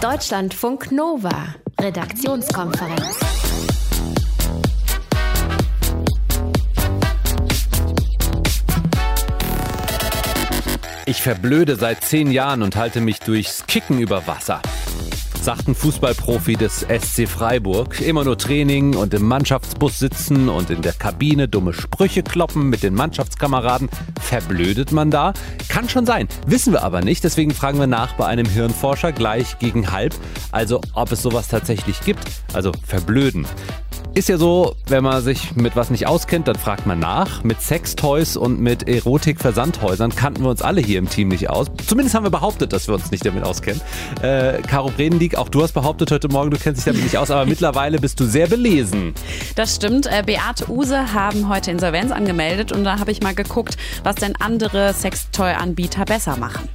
Deutschlandfunk Nova, Redaktionskonferenz. Ich verblöde seit zehn Jahren und halte mich durchs Kicken über Wasser sagt ein Fußballprofi des SC Freiburg. Immer nur Training und im Mannschaftsbus sitzen und in der Kabine dumme Sprüche kloppen mit den Mannschaftskameraden. Verblödet man da? Kann schon sein. Wissen wir aber nicht. Deswegen fragen wir nach bei einem Hirnforscher gleich gegen halb. Also ob es sowas tatsächlich gibt. Also verblöden. Ist ja so, wenn man sich mit was nicht auskennt, dann fragt man nach. Mit Sextoys und mit Erotik-Versandhäusern kannten wir uns alle hier im Team nicht aus. Zumindest haben wir behauptet, dass wir uns nicht damit auskennen. Äh, Caro Bredendieck, auch du hast behauptet heute Morgen, du kennst dich damit nicht aus, aber mittlerweile bist du sehr belesen. Das stimmt. Äh, Beate Use haben heute Insolvenz angemeldet und da habe ich mal geguckt, was denn andere Sextoy-Anbieter besser machen.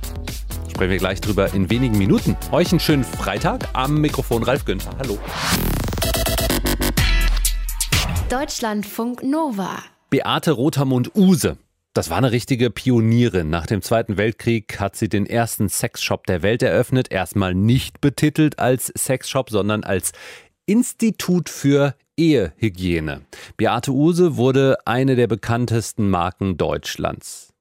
Sprechen wir gleich drüber in wenigen Minuten. Euch einen schönen Freitag. Am Mikrofon Ralf Günther. Hallo. Deutschlandfunk Nova. Beate Rotermund-Use. Das war eine richtige Pionierin. Nach dem Zweiten Weltkrieg hat sie den ersten Sexshop der Welt eröffnet. Erstmal nicht betitelt als Sexshop, sondern als Institut für Ehehygiene. Beate Use wurde eine der bekanntesten Marken Deutschlands.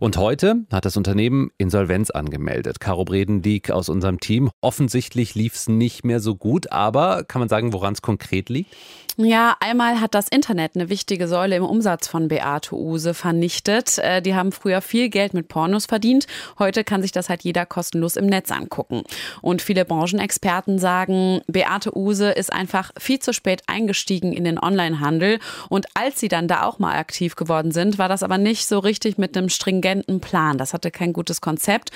Und heute hat das Unternehmen Insolvenz angemeldet. Caro Bredendieck aus unserem Team. Offensichtlich lief es nicht mehr so gut, aber kann man sagen, woran es konkret liegt? Ja, einmal hat das Internet eine wichtige Säule im Umsatz von Beate Use vernichtet. Äh, die haben früher viel Geld mit Pornos verdient. Heute kann sich das halt jeder kostenlos im Netz angucken. Und viele Branchenexperten sagen, Beate Use ist einfach viel zu spät eingestiegen in den Onlinehandel. Und als sie dann da auch mal aktiv geworden sind, war das aber nicht so richtig mit einem stringenten Plan. Das hatte kein gutes Konzept.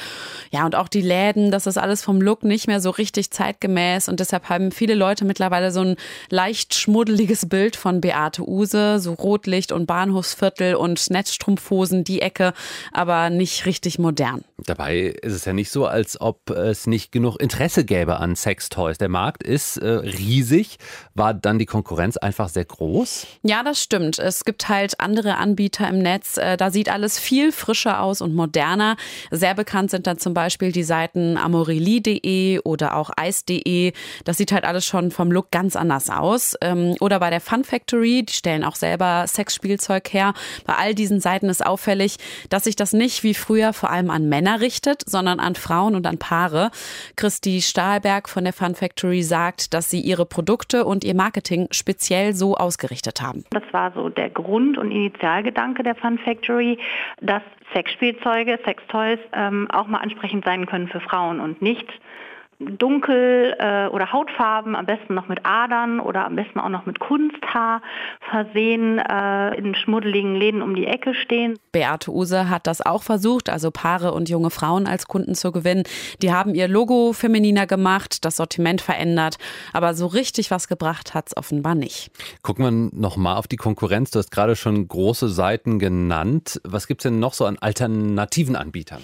Ja, und auch die Läden, das ist alles vom Look nicht mehr so richtig zeitgemäß. Und deshalb haben viele Leute mittlerweile so ein leicht schmuddeliges schmuddeliges Bild von Beate Use, so Rotlicht und Bahnhofsviertel und Netzstrumpfhosen, die Ecke, aber nicht richtig modern. Dabei ist es ja nicht so, als ob es nicht genug Interesse gäbe an Sextoys. Der Markt ist äh, riesig. War dann die Konkurrenz einfach sehr groß? Ja, das stimmt. Es gibt halt andere Anbieter im Netz. Äh, da sieht alles viel frischer aus und moderner. Sehr bekannt sind dann zum Beispiel die Seiten amorelie.de oder auch ice.de. Das sieht halt alles schon vom Look ganz anders aus. Oder bei der Fun Factory, die stellen auch selber Sexspielzeug her. Bei all diesen Seiten ist auffällig, dass sich das nicht wie früher vor allem an Männer richtet, sondern an Frauen und an Paare. Christi Stahlberg von der Fun Factory sagt, dass sie ihre Produkte und ihr Marketing speziell so ausgerichtet haben. Das war so der Grund und Initialgedanke der Fun Factory, dass Sexspielzeuge, Sextoys ähm, auch mal ansprechend sein können für Frauen und nicht dunkel äh, oder Hautfarben, am besten noch mit Adern oder am besten auch noch mit Kunsthaar versehen, äh, in schmuddeligen Läden um die Ecke stehen. Beate Use hat das auch versucht, also Paare und junge Frauen als Kunden zu gewinnen. Die haben ihr Logo femininer gemacht, das Sortiment verändert, aber so richtig was gebracht hat es offenbar nicht. Gucken wir nochmal auf die Konkurrenz. Du hast gerade schon große Seiten genannt. Was gibt es denn noch so an alternativen Anbietern?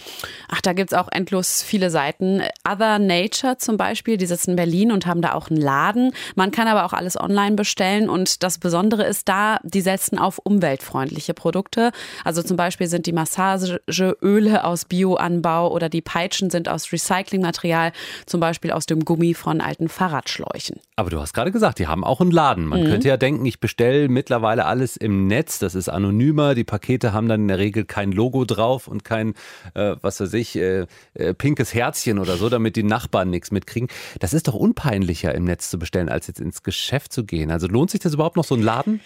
Ach, da gibt es auch endlos viele Seiten. Other Nature Nature zum Beispiel, die sitzen in Berlin und haben da auch einen Laden. Man kann aber auch alles online bestellen und das Besondere ist da, die setzen auf umweltfreundliche Produkte. Also zum Beispiel sind die Massageöle aus Bioanbau oder die Peitschen sind aus Recyclingmaterial, zum Beispiel aus dem Gummi von alten Fahrradschläuchen. Aber du hast gerade gesagt, die haben auch einen Laden. Man mhm. könnte ja denken, ich bestelle mittlerweile alles im Netz, das ist anonymer, die Pakete haben dann in der Regel kein Logo drauf und kein, äh, was weiß ich, äh, äh, pinkes Herzchen oder so, damit die Nachbarn nichts mitkriegen. Das ist doch unpeinlicher im Netz zu bestellen, als jetzt ins Geschäft zu gehen. Also lohnt sich das überhaupt noch so ein Laden?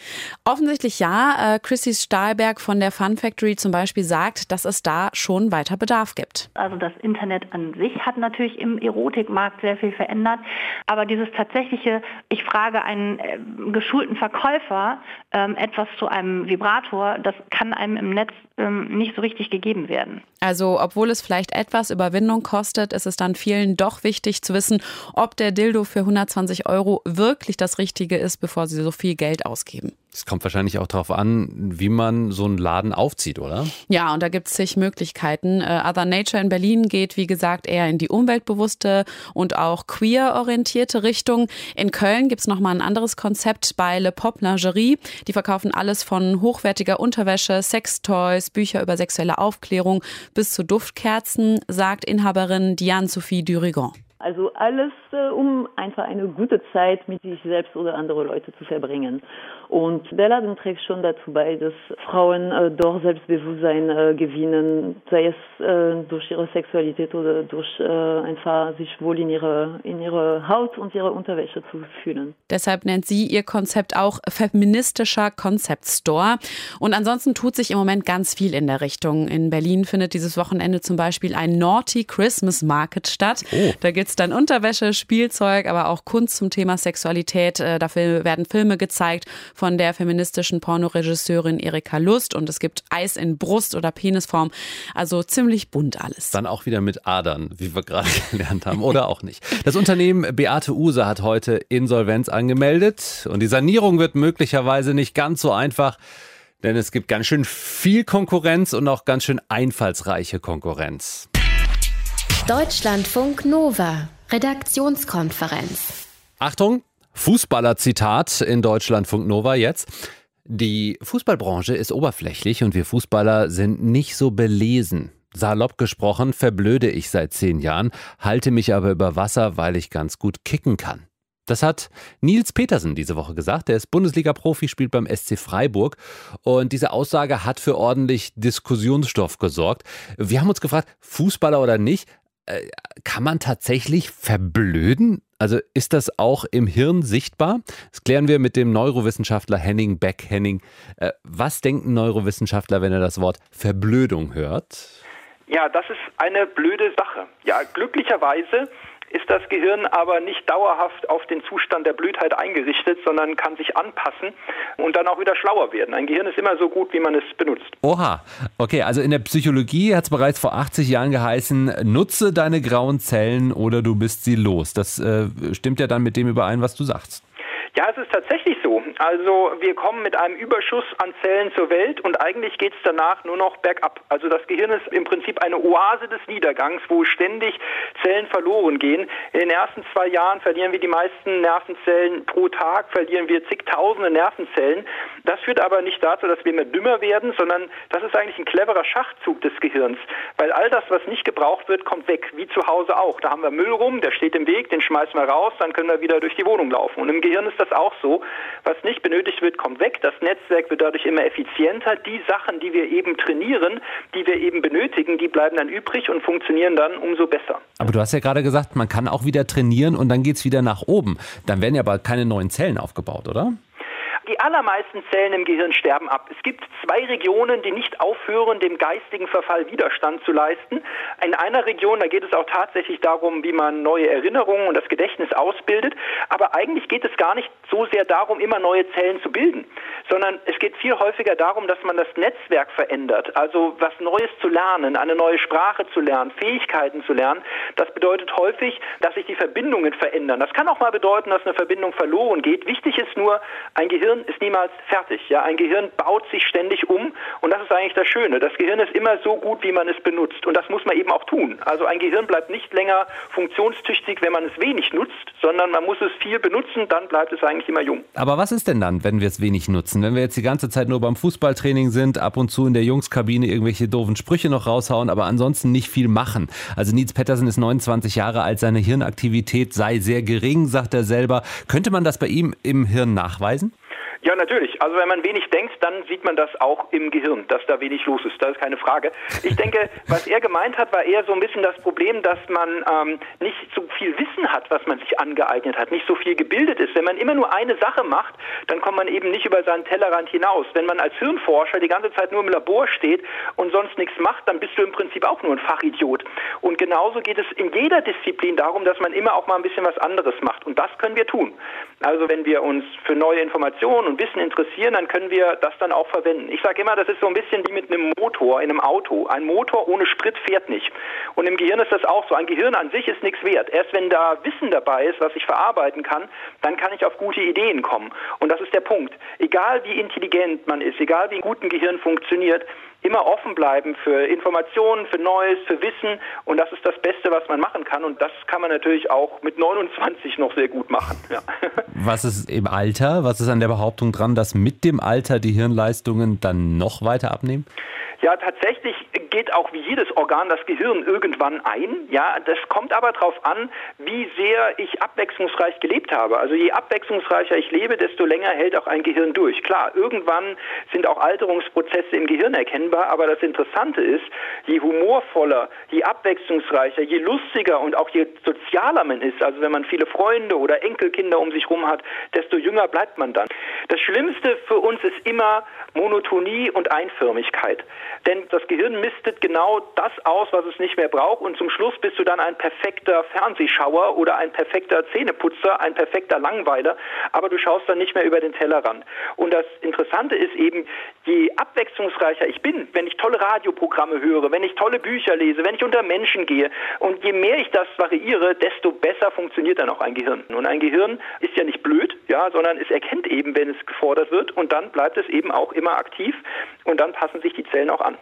Offensichtlich ja. Äh, Chrissy Stahlberg von der Fun Factory zum Beispiel sagt, dass es da schon weiter Bedarf gibt. Also das Internet an sich hat natürlich im Erotikmarkt sehr viel verändert. Aber dieses tatsächliche, ich frage einen äh, geschulten Verkäufer ähm, etwas zu einem Vibrator, das kann einem im Netz ähm, nicht so richtig gegeben werden. Also obwohl es vielleicht etwas Überwindung kostet, ist es dann vielen doch wichtig zu wissen, ob der Dildo für 120 Euro wirklich das Richtige ist, bevor sie so viel Geld ausgeben. Es kommt wahrscheinlich auch darauf an, wie man so einen Laden aufzieht, oder? Ja, und da gibt es zig Möglichkeiten. Uh, Other Nature in Berlin geht, wie gesagt, eher in die umweltbewusste und auch queer-orientierte Richtung. In Köln gibt es nochmal ein anderes Konzept bei Le Pop Lingerie. Die verkaufen alles von hochwertiger Unterwäsche, Sextoys, Bücher über sexuelle Aufklärung bis zu Duftkerzen, sagt Inhaberin Diane Sophie Durigon. Also alles, äh, um einfach eine gute Zeit mit sich selbst oder andere Leute zu verbringen. Und der Laden trägt schon dazu bei, dass Frauen äh, dort Selbstbewusstsein äh, gewinnen, sei es äh, durch ihre Sexualität oder durch äh, einfach sich wohl in ihre, in ihre Haut und ihre Unterwäsche zu fühlen. Deshalb nennt sie ihr Konzept auch feministischer Concept Store. Und ansonsten tut sich im Moment ganz viel in der Richtung. In Berlin findet dieses Wochenende zum Beispiel ein Naughty Christmas Market statt. Oh. Da gibt es dann Unterwäsche, Spielzeug, aber auch Kunst zum Thema Sexualität. Äh, dafür werden Filme gezeigt von der feministischen Pornoregisseurin Erika Lust und es gibt Eis in Brust- oder Penisform. Also ziemlich bunt alles. Dann auch wieder mit Adern, wie wir gerade gelernt haben, oder auch nicht. Das Unternehmen Beate Use hat heute Insolvenz angemeldet und die Sanierung wird möglicherweise nicht ganz so einfach. Denn es gibt ganz schön viel Konkurrenz und auch ganz schön einfallsreiche Konkurrenz. Deutschlandfunk Nova, Redaktionskonferenz. Achtung, Fußballer-Zitat in Deutschlandfunk Nova jetzt. Die Fußballbranche ist oberflächlich und wir Fußballer sind nicht so belesen. Salopp gesprochen verblöde ich seit zehn Jahren, halte mich aber über Wasser, weil ich ganz gut kicken kann. Das hat Nils Petersen diese Woche gesagt. Der ist Bundesliga-Profi, spielt beim SC Freiburg. Und diese Aussage hat für ordentlich Diskussionsstoff gesorgt. Wir haben uns gefragt, Fußballer oder nicht, kann man tatsächlich verblöden? Also ist das auch im Hirn sichtbar? Das klären wir mit dem Neurowissenschaftler Henning Beck. Henning, äh, was denkt ein Neurowissenschaftler, wenn er das Wort Verblödung hört? Ja, das ist eine blöde Sache. Ja, glücklicherweise ist das Gehirn aber nicht dauerhaft auf den Zustand der Blödheit eingerichtet, sondern kann sich anpassen und dann auch wieder schlauer werden. Ein Gehirn ist immer so gut, wie man es benutzt. Oha, okay, also in der Psychologie hat es bereits vor 80 Jahren geheißen, nutze deine grauen Zellen oder du bist sie los. Das äh, stimmt ja dann mit dem überein, was du sagst. Ja, es ist tatsächlich so. Also wir kommen mit einem Überschuss an Zellen zur Welt und eigentlich geht es danach nur noch bergab. Also das Gehirn ist im Prinzip eine Oase des Niedergangs, wo ständig Zellen verloren gehen. In den ersten zwei Jahren verlieren wir die meisten Nervenzellen pro Tag, verlieren wir zigtausende Nervenzellen. Das führt aber nicht dazu, dass wir immer dümmer werden, sondern das ist eigentlich ein cleverer Schachzug des Gehirns. Weil all das, was nicht gebraucht wird, kommt weg, wie zu Hause auch. Da haben wir Müll rum, der steht im Weg, den schmeißen wir raus, dann können wir wieder durch die Wohnung laufen. Und im Gehirn ist das das auch so. Was nicht benötigt wird, kommt weg. Das Netzwerk wird dadurch immer effizienter. Die Sachen, die wir eben trainieren, die wir eben benötigen, die bleiben dann übrig und funktionieren dann umso besser. Aber du hast ja gerade gesagt, man kann auch wieder trainieren und dann geht es wieder nach oben. Dann werden ja aber keine neuen Zellen aufgebaut, oder? Die allermeisten Zellen im Gehirn sterben ab. Es gibt zwei Regionen, die nicht aufhören, dem geistigen Verfall Widerstand zu leisten. In einer Region, da geht es auch tatsächlich darum, wie man neue Erinnerungen und das Gedächtnis ausbildet. Aber eigentlich geht es gar nicht so sehr darum, immer neue Zellen zu bilden, sondern es geht viel häufiger darum, dass man das Netzwerk verändert. Also was Neues zu lernen, eine neue Sprache zu lernen, Fähigkeiten zu lernen. Das bedeutet häufig, dass sich die Verbindungen verändern. Das kann auch mal bedeuten, dass eine Verbindung verloren geht. Wichtig ist nur, ein Gehirn Gehirn ist niemals fertig. Ja, ein Gehirn baut sich ständig um und das ist eigentlich das Schöne. Das Gehirn ist immer so gut, wie man es benutzt und das muss man eben auch tun. Also ein Gehirn bleibt nicht länger funktionstüchtig, wenn man es wenig nutzt, sondern man muss es viel benutzen, dann bleibt es eigentlich immer jung. Aber was ist denn dann, wenn wir es wenig nutzen? Wenn wir jetzt die ganze Zeit nur beim Fußballtraining sind, ab und zu in der Jungskabine irgendwelche doofen Sprüche noch raushauen, aber ansonsten nicht viel machen. Also Nils Pettersen ist 29 Jahre alt, seine Hirnaktivität sei sehr gering, sagt er selber. Könnte man das bei ihm im Hirn nachweisen? Ja, natürlich. Also wenn man wenig denkt, dann sieht man das auch im Gehirn, dass da wenig los ist. Das ist keine Frage. Ich denke, was er gemeint hat, war eher so ein bisschen das Problem, dass man ähm, nicht so viel Wissen hat, was man sich angeeignet hat, nicht so viel gebildet ist. Wenn man immer nur eine Sache macht, dann kommt man eben nicht über seinen Tellerrand hinaus. Wenn man als Hirnforscher die ganze Zeit nur im Labor steht und sonst nichts macht, dann bist du im Prinzip auch nur ein Fachidiot. Und genauso geht es in jeder Disziplin darum, dass man immer auch mal ein bisschen was anderes macht. Und das können wir tun. Also wenn wir uns für neue Informationen und Wissen interessieren, dann können wir das dann auch verwenden. Ich sage immer, das ist so ein bisschen wie mit einem Motor in einem Auto. Ein Motor ohne Sprit fährt nicht. Und im Gehirn ist das auch so. Ein Gehirn an sich ist nichts wert. Erst wenn da Wissen dabei ist, was ich verarbeiten kann, dann kann ich auf gute Ideen kommen. Und das ist der Punkt. Egal wie intelligent man ist, egal wie ein Gehirn funktioniert, immer offen bleiben für Informationen, für Neues, für Wissen. Und das ist das Beste, was man machen kann. Und das kann man natürlich auch mit 29 noch sehr gut machen. Ja. Was ist im Alter? Was ist an der Behauptung dran, dass mit dem Alter die Hirnleistungen dann noch weiter abnehmen? Ja, tatsächlich geht auch wie jedes Organ das Gehirn irgendwann ein. Ja, das kommt aber darauf an, wie sehr ich abwechslungsreich gelebt habe. Also je abwechslungsreicher ich lebe, desto länger hält auch ein Gehirn durch. Klar, irgendwann sind auch Alterungsprozesse im Gehirn erkennbar, aber das Interessante ist, je humorvoller, je abwechslungsreicher, je lustiger und auch je sozialer man ist, also wenn man viele Freunde oder Enkelkinder um sich herum hat, desto jünger bleibt man dann. Das Schlimmste für uns ist immer Monotonie und Einförmigkeit. Denn das Gehirn mistet genau das aus, was es nicht mehr braucht und zum Schluss bist du dann ein perfekter Fernsehschauer oder ein perfekter Zähneputzer, ein perfekter Langweiler, aber du schaust dann nicht mehr über den Tellerrand. Und das Interessante ist eben, je abwechslungsreicher ich bin, wenn ich tolle Radioprogramme höre, wenn ich tolle Bücher lese, wenn ich unter Menschen gehe und je mehr ich das variiere, desto besser funktioniert dann auch ein Gehirn. Und ein Gehirn ist ja nicht blöd, ja, sondern es erkennt eben, wenn es gefordert wird und dann bleibt es eben auch immer aktiv und dann passen sich die Zellen auch an.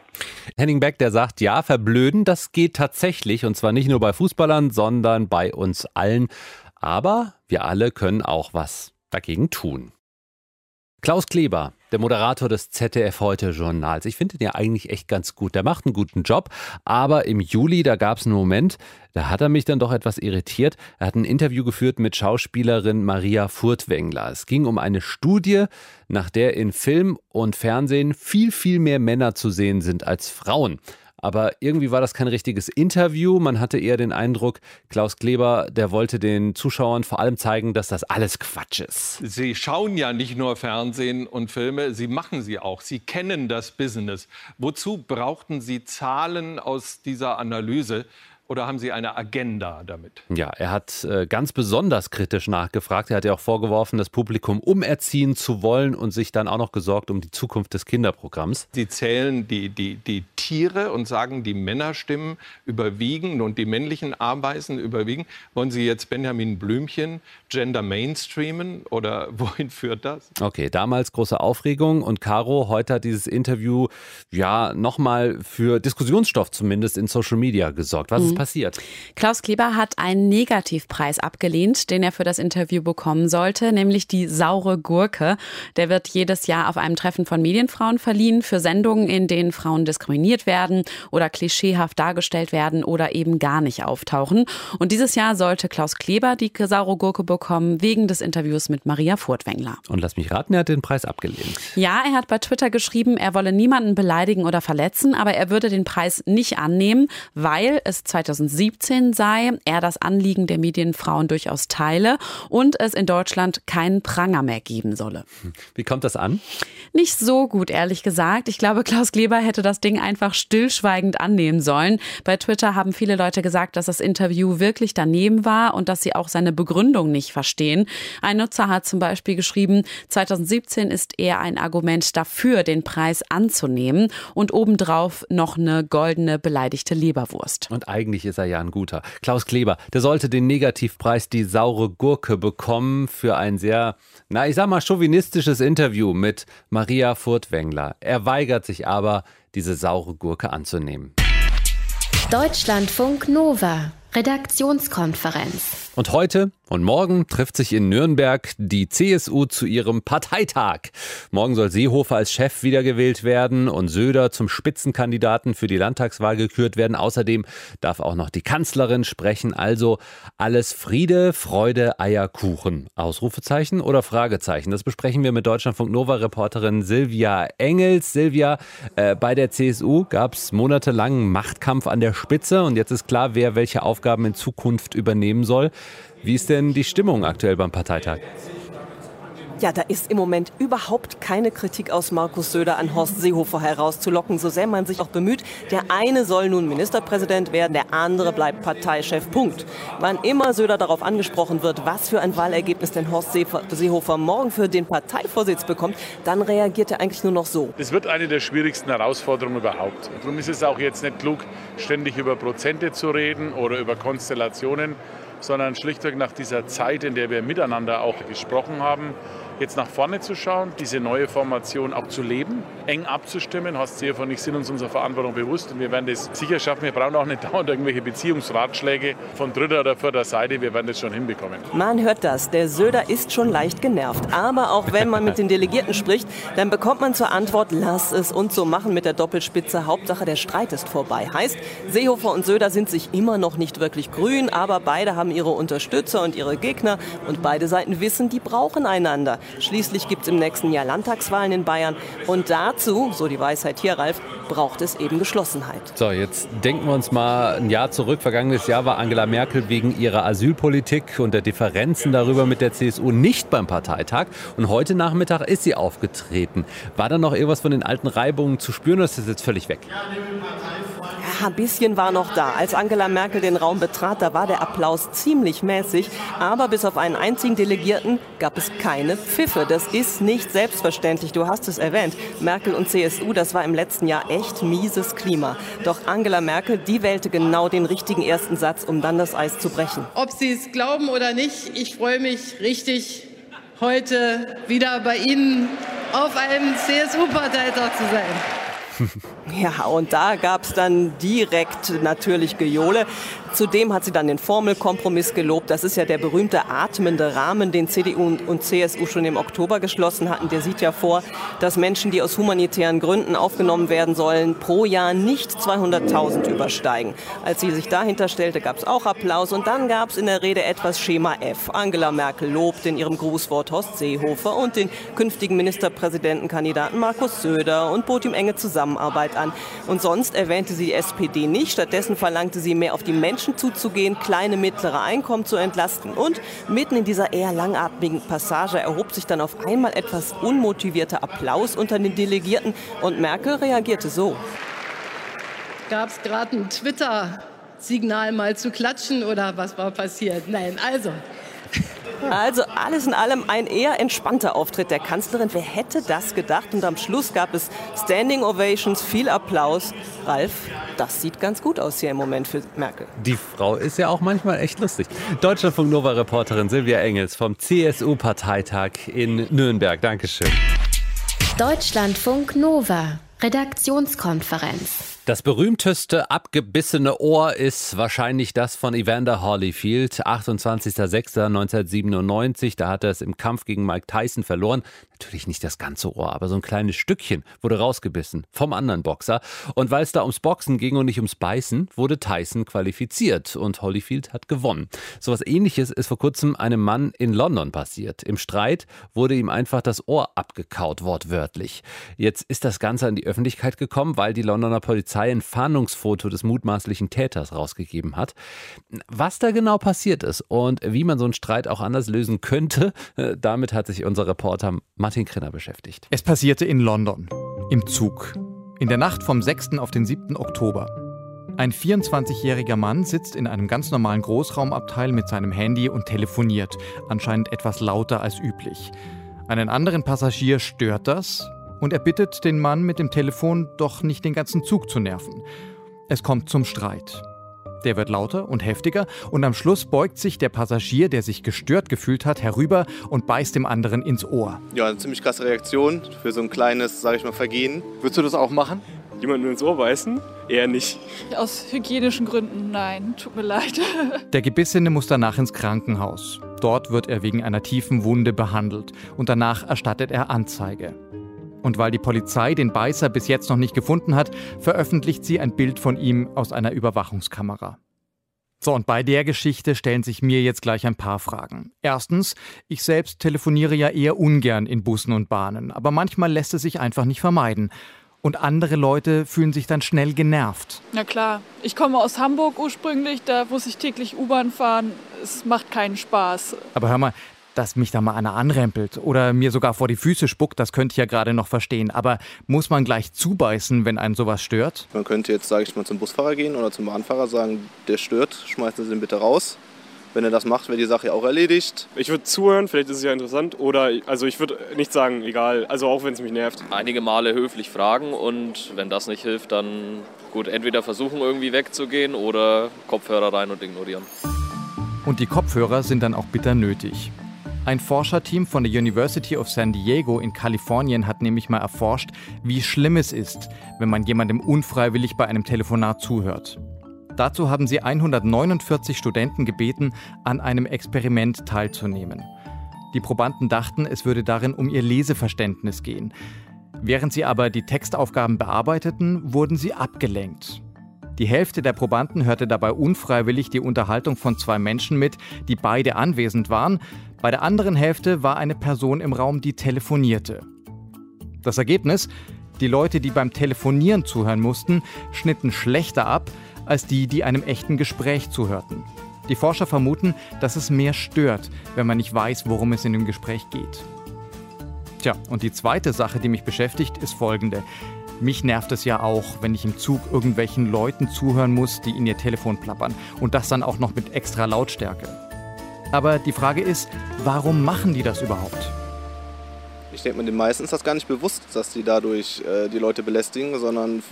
Henning Beck, der sagt, ja, verblöden, das geht tatsächlich und zwar nicht nur bei Fußballern, sondern bei uns allen. Aber wir alle können auch was dagegen tun. Klaus Kleber, der Moderator des ZDF Heute Journals. Ich finde den ja eigentlich echt ganz gut. Der macht einen guten Job. Aber im Juli, da gab es einen Moment, da hat er mich dann doch etwas irritiert. Er hat ein Interview geführt mit Schauspielerin Maria Furtwängler. Es ging um eine Studie, nach der in Film und Fernsehen viel, viel mehr Männer zu sehen sind als Frauen. Aber irgendwie war das kein richtiges Interview. Man hatte eher den Eindruck, Klaus Kleber, der wollte den Zuschauern vor allem zeigen, dass das alles Quatsch ist. Sie schauen ja nicht nur Fernsehen und Filme, Sie machen sie auch. Sie kennen das Business. Wozu brauchten Sie Zahlen aus dieser Analyse? Oder haben Sie eine Agenda damit? Ja, er hat äh, ganz besonders kritisch nachgefragt. Er hat ja auch vorgeworfen, das Publikum umerziehen zu wollen und sich dann auch noch gesorgt um die Zukunft des Kinderprogramms. Sie zählen die, die, die Tiere und sagen, die Männerstimmen überwiegen und die männlichen Ameisen überwiegen. Wollen Sie jetzt Benjamin Blümchen Gender Mainstreamen oder wohin führt das? Okay, damals große Aufregung und Caro, heute hat dieses Interview ja nochmal für Diskussionsstoff zumindest in Social Media gesorgt. Was mhm. ist passiert? Klaus Kleber hat einen Negativpreis abgelehnt, den er für das Interview bekommen sollte, nämlich die saure Gurke. Der wird jedes Jahr auf einem Treffen von Medienfrauen verliehen für Sendungen, in denen Frauen diskriminiert werden oder klischeehaft dargestellt werden oder eben gar nicht auftauchen. Und dieses Jahr sollte Klaus Kleber die saure Gurke bekommen wegen des Interviews mit Maria Furtwängler. Und lass mich raten, er hat den Preis abgelehnt. Ja, er hat bei Twitter geschrieben, er wolle niemanden beleidigen oder verletzen, aber er würde den Preis nicht annehmen, weil es 2017 sei, er das Anliegen der Medienfrauen durchaus teile und es in Deutschland keinen Pranger mehr geben solle. Wie kommt das an? Nicht so gut, ehrlich gesagt. Ich glaube, Klaus Kleber hätte das Ding einfach stillschweigend annehmen sollen. Bei Twitter haben viele Leute gesagt, dass das Interview wirklich daneben war und dass sie auch seine Begründung nicht verstehen. Ein Nutzer hat zum Beispiel geschrieben, 2017 ist eher ein Argument dafür, den Preis anzunehmen und obendrauf noch eine goldene beleidigte Leberwurst. Und eigentlich ist er ja ein guter. Klaus Kleber, der sollte den Negativpreis Die saure Gurke bekommen für ein sehr, na ich sag mal, chauvinistisches Interview mit Maria Furtwängler. Er weigert sich aber, diese saure Gurke anzunehmen. Deutschlandfunk Nova, Redaktionskonferenz. Und heute und morgen trifft sich in Nürnberg die CSU zu ihrem Parteitag. Morgen soll Seehofer als Chef wiedergewählt werden und Söder zum Spitzenkandidaten für die Landtagswahl gekürt werden. Außerdem darf auch noch die Kanzlerin sprechen. Also alles Friede, Freude, Eierkuchen. Ausrufezeichen oder Fragezeichen? Das besprechen wir mit Deutschlandfunk Nova Reporterin Silvia Engels. Silvia, äh, bei der CSU gab es monatelang Machtkampf an der Spitze und jetzt ist klar, wer welche Aufgaben in Zukunft übernehmen soll. Wie ist denn die Stimmung aktuell beim Parteitag? Ja, da ist im Moment überhaupt keine Kritik aus Markus Söder an Horst Seehofer herauszulocken, so sehr man sich auch bemüht. Der eine soll nun Ministerpräsident werden, der andere bleibt Parteichef. Punkt. Wann immer Söder darauf angesprochen wird, was für ein Wahlergebnis denn Horst Seehofer morgen für den Parteivorsitz bekommt, dann reagiert er eigentlich nur noch so. Es wird eine der schwierigsten Herausforderungen überhaupt. Darum ist es auch jetzt nicht klug, ständig über Prozente zu reden oder über Konstellationen sondern schlichtweg nach dieser Zeit, in der wir miteinander auch gesprochen haben, jetzt nach vorne zu schauen, diese neue Formation auch zu leben, eng abzustimmen. Horst Seehofer und ich sind uns unserer Verantwortung bewusst und wir werden das sicher schaffen. Wir brauchen auch nicht dauernd irgendwelche Beziehungsratschläge von dritter oder vierter Seite. Wir werden das schon hinbekommen. Man hört das. Der Söder ist schon leicht genervt. Aber auch wenn man mit den Delegierten spricht, dann bekommt man zur Antwort, lass es uns so machen mit der Doppelspitze. Hauptsache, der Streit ist vorbei. Heißt, Seehofer und Söder sind sich immer noch nicht wirklich grün, aber beide haben ihre Unterstützer und ihre Gegner und beide Seiten wissen, die brauchen einander. Schließlich gibt es im nächsten Jahr Landtagswahlen in Bayern und dazu, so die Weisheit hier, Ralf, braucht es eben Geschlossenheit. So, jetzt denken wir uns mal ein Jahr zurück. Vergangenes Jahr war Angela Merkel wegen ihrer Asylpolitik und der Differenzen darüber mit der CSU nicht beim Parteitag. Und heute Nachmittag ist sie aufgetreten. War da noch irgendwas von den alten Reibungen zu spüren oder ist das jetzt völlig weg? Ja, ein bisschen war noch da. Als Angela Merkel den Raum betrat, da war der Applaus ziemlich mäßig. Aber bis auf einen einzigen Delegierten gab es keine Pfiffe. Das ist nicht selbstverständlich. Du hast es erwähnt. Merkel und CSU, das war im letzten Jahr echt mieses Klima. Doch Angela Merkel, die wählte genau den richtigen ersten Satz, um dann das Eis zu brechen. Ob Sie es glauben oder nicht, ich freue mich richtig, heute wieder bei Ihnen auf einem CSU-Parteitag zu sein. Ja, und da gab es dann direkt natürlich Gejohle. Zudem hat sie dann den Formelkompromiss gelobt. Das ist ja der berühmte atmende Rahmen, den CDU und CSU schon im Oktober geschlossen hatten. Der sieht ja vor, dass Menschen, die aus humanitären Gründen aufgenommen werden sollen, pro Jahr nicht 200.000 übersteigen. Als sie sich dahinter stellte, gab es auch Applaus. Und dann gab es in der Rede etwas Schema F. Angela Merkel lobt in ihrem Grußwort Horst Seehofer und den künftigen Ministerpräsidentenkandidaten Markus Söder und bot ihm enge Zusammenarbeit an. Und sonst erwähnte sie die SPD nicht. Stattdessen verlangte sie mehr auf die Menschen Menschen zuzugehen, kleine, mittlere Einkommen zu entlasten. Und mitten in dieser eher langatmigen Passage erhob sich dann auf einmal etwas unmotivierter Applaus unter den Delegierten und Merkel reagierte so. Gab es gerade ein Twitter-Signal mal zu klatschen oder was war passiert? Nein, also also alles in allem ein eher entspannter Auftritt der Kanzlerin. Wer hätte das gedacht? Und am Schluss gab es Standing Ovations, viel Applaus. Ralf, das sieht ganz gut aus hier im Moment für Merkel. Die Frau ist ja auch manchmal echt lustig. Deutschlandfunk Nova Reporterin Silvia Engels vom CSU-Parteitag in Nürnberg. Dankeschön. Deutschlandfunk Nova Redaktionskonferenz. Das berühmteste abgebissene Ohr ist wahrscheinlich das von Evander Holyfield, 28.06.1997. Da hat er es im Kampf gegen Mike Tyson verloren. Natürlich nicht das ganze Ohr, aber so ein kleines Stückchen wurde rausgebissen vom anderen Boxer. Und weil es da ums Boxen ging und nicht ums Beißen, wurde Tyson qualifiziert und Holyfield hat gewonnen. So was ähnliches ist vor kurzem einem Mann in London passiert. Im Streit wurde ihm einfach das Ohr abgekaut, wortwörtlich. Jetzt ist das Ganze an die Öffentlichkeit gekommen, weil die Londoner Polizei Polizei ein Fahndungsfoto des mutmaßlichen Täters rausgegeben hat. Was da genau passiert ist und wie man so einen Streit auch anders lösen könnte, äh, damit hat sich unser Reporter Martin Krinner beschäftigt. Es passierte in London, im Zug, in der Nacht vom 6. auf den 7. Oktober. Ein 24-jähriger Mann sitzt in einem ganz normalen Großraumabteil mit seinem Handy und telefoniert, anscheinend etwas lauter als üblich. Einen anderen Passagier stört das, und er bittet den Mann mit dem Telefon doch nicht den ganzen Zug zu nerven. Es kommt zum Streit. Der wird lauter und heftiger und am Schluss beugt sich der Passagier, der sich gestört gefühlt hat, herüber und beißt dem anderen ins Ohr. Ja, eine ziemlich krasse Reaktion für so ein kleines, sag ich mal, Vergehen. Würdest du das auch machen? Jemanden ins Ohr beißen? Eher nicht. Aus hygienischen Gründen, nein. Tut mir leid. Der Gebissene muss danach ins Krankenhaus. Dort wird er wegen einer tiefen Wunde behandelt und danach erstattet er Anzeige. Und weil die Polizei den Beißer bis jetzt noch nicht gefunden hat, veröffentlicht sie ein Bild von ihm aus einer Überwachungskamera. So, und bei der Geschichte stellen sich mir jetzt gleich ein paar Fragen. Erstens, ich selbst telefoniere ja eher ungern in Bussen und Bahnen, aber manchmal lässt es sich einfach nicht vermeiden. Und andere Leute fühlen sich dann schnell genervt. Na klar, ich komme aus Hamburg ursprünglich, da muss ich täglich U-Bahn fahren. Es macht keinen Spaß. Aber hör mal, dass mich da mal einer anrempelt oder mir sogar vor die Füße spuckt, das könnte ich ja gerade noch verstehen. Aber muss man gleich zubeißen, wenn einen sowas stört? Man könnte jetzt, sage ich mal, zum Busfahrer gehen oder zum Bahnfahrer sagen, der stört, schmeißen Sie den bitte raus. Wenn er das macht, wäre die Sache auch erledigt. Ich würde zuhören, vielleicht ist es ja interessant. Oder also ich würde nicht sagen, egal, also auch wenn es mich nervt. Einige Male höflich fragen und wenn das nicht hilft, dann gut, entweder versuchen irgendwie wegzugehen oder Kopfhörer rein und ignorieren. Und die Kopfhörer sind dann auch bitter nötig. Ein Forscherteam von der University of San Diego in Kalifornien hat nämlich mal erforscht, wie schlimm es ist, wenn man jemandem unfreiwillig bei einem Telefonat zuhört. Dazu haben sie 149 Studenten gebeten, an einem Experiment teilzunehmen. Die Probanden dachten, es würde darin um ihr Leseverständnis gehen. Während sie aber die Textaufgaben bearbeiteten, wurden sie abgelenkt. Die Hälfte der Probanden hörte dabei unfreiwillig die Unterhaltung von zwei Menschen mit, die beide anwesend waren. Bei der anderen Hälfte war eine Person im Raum, die telefonierte. Das Ergebnis? Die Leute, die beim Telefonieren zuhören mussten, schnitten schlechter ab als die, die einem echten Gespräch zuhörten. Die Forscher vermuten, dass es mehr stört, wenn man nicht weiß, worum es in dem Gespräch geht. Tja, und die zweite Sache, die mich beschäftigt, ist folgende. Mich nervt es ja auch, wenn ich im Zug irgendwelchen Leuten zuhören muss, die in ihr Telefon plappern. Und das dann auch noch mit extra Lautstärke. Aber die Frage ist, warum machen die das überhaupt? Ich denke, den meisten ist das gar nicht bewusst, dass die dadurch äh, die Leute belästigen, sondern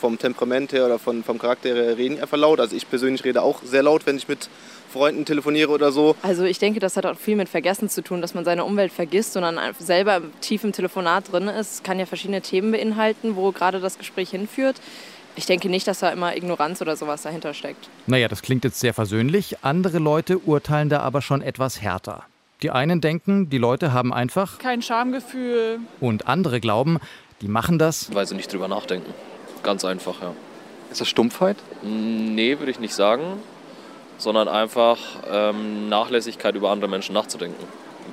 vom Temperament her oder von, vom Charakter her reden die einfach laut. Also ich persönlich rede auch sehr laut, wenn ich mit Freunden telefoniere oder so. Also ich denke, das hat auch viel mit Vergessen zu tun, dass man seine Umwelt vergisst und dann selber tief im Telefonat drin ist. Kann ja verschiedene Themen beinhalten, wo gerade das Gespräch hinführt. Ich denke nicht, dass da immer Ignoranz oder sowas dahinter steckt. Naja, das klingt jetzt sehr versöhnlich. Andere Leute urteilen da aber schon etwas härter. Die einen denken, die Leute haben einfach kein Schamgefühl. Und andere glauben, die machen das, weil sie nicht drüber nachdenken. Ganz einfach, ja. Ist das Stumpfheit? Nee, würde ich nicht sagen sondern einfach ähm, Nachlässigkeit über andere Menschen nachzudenken,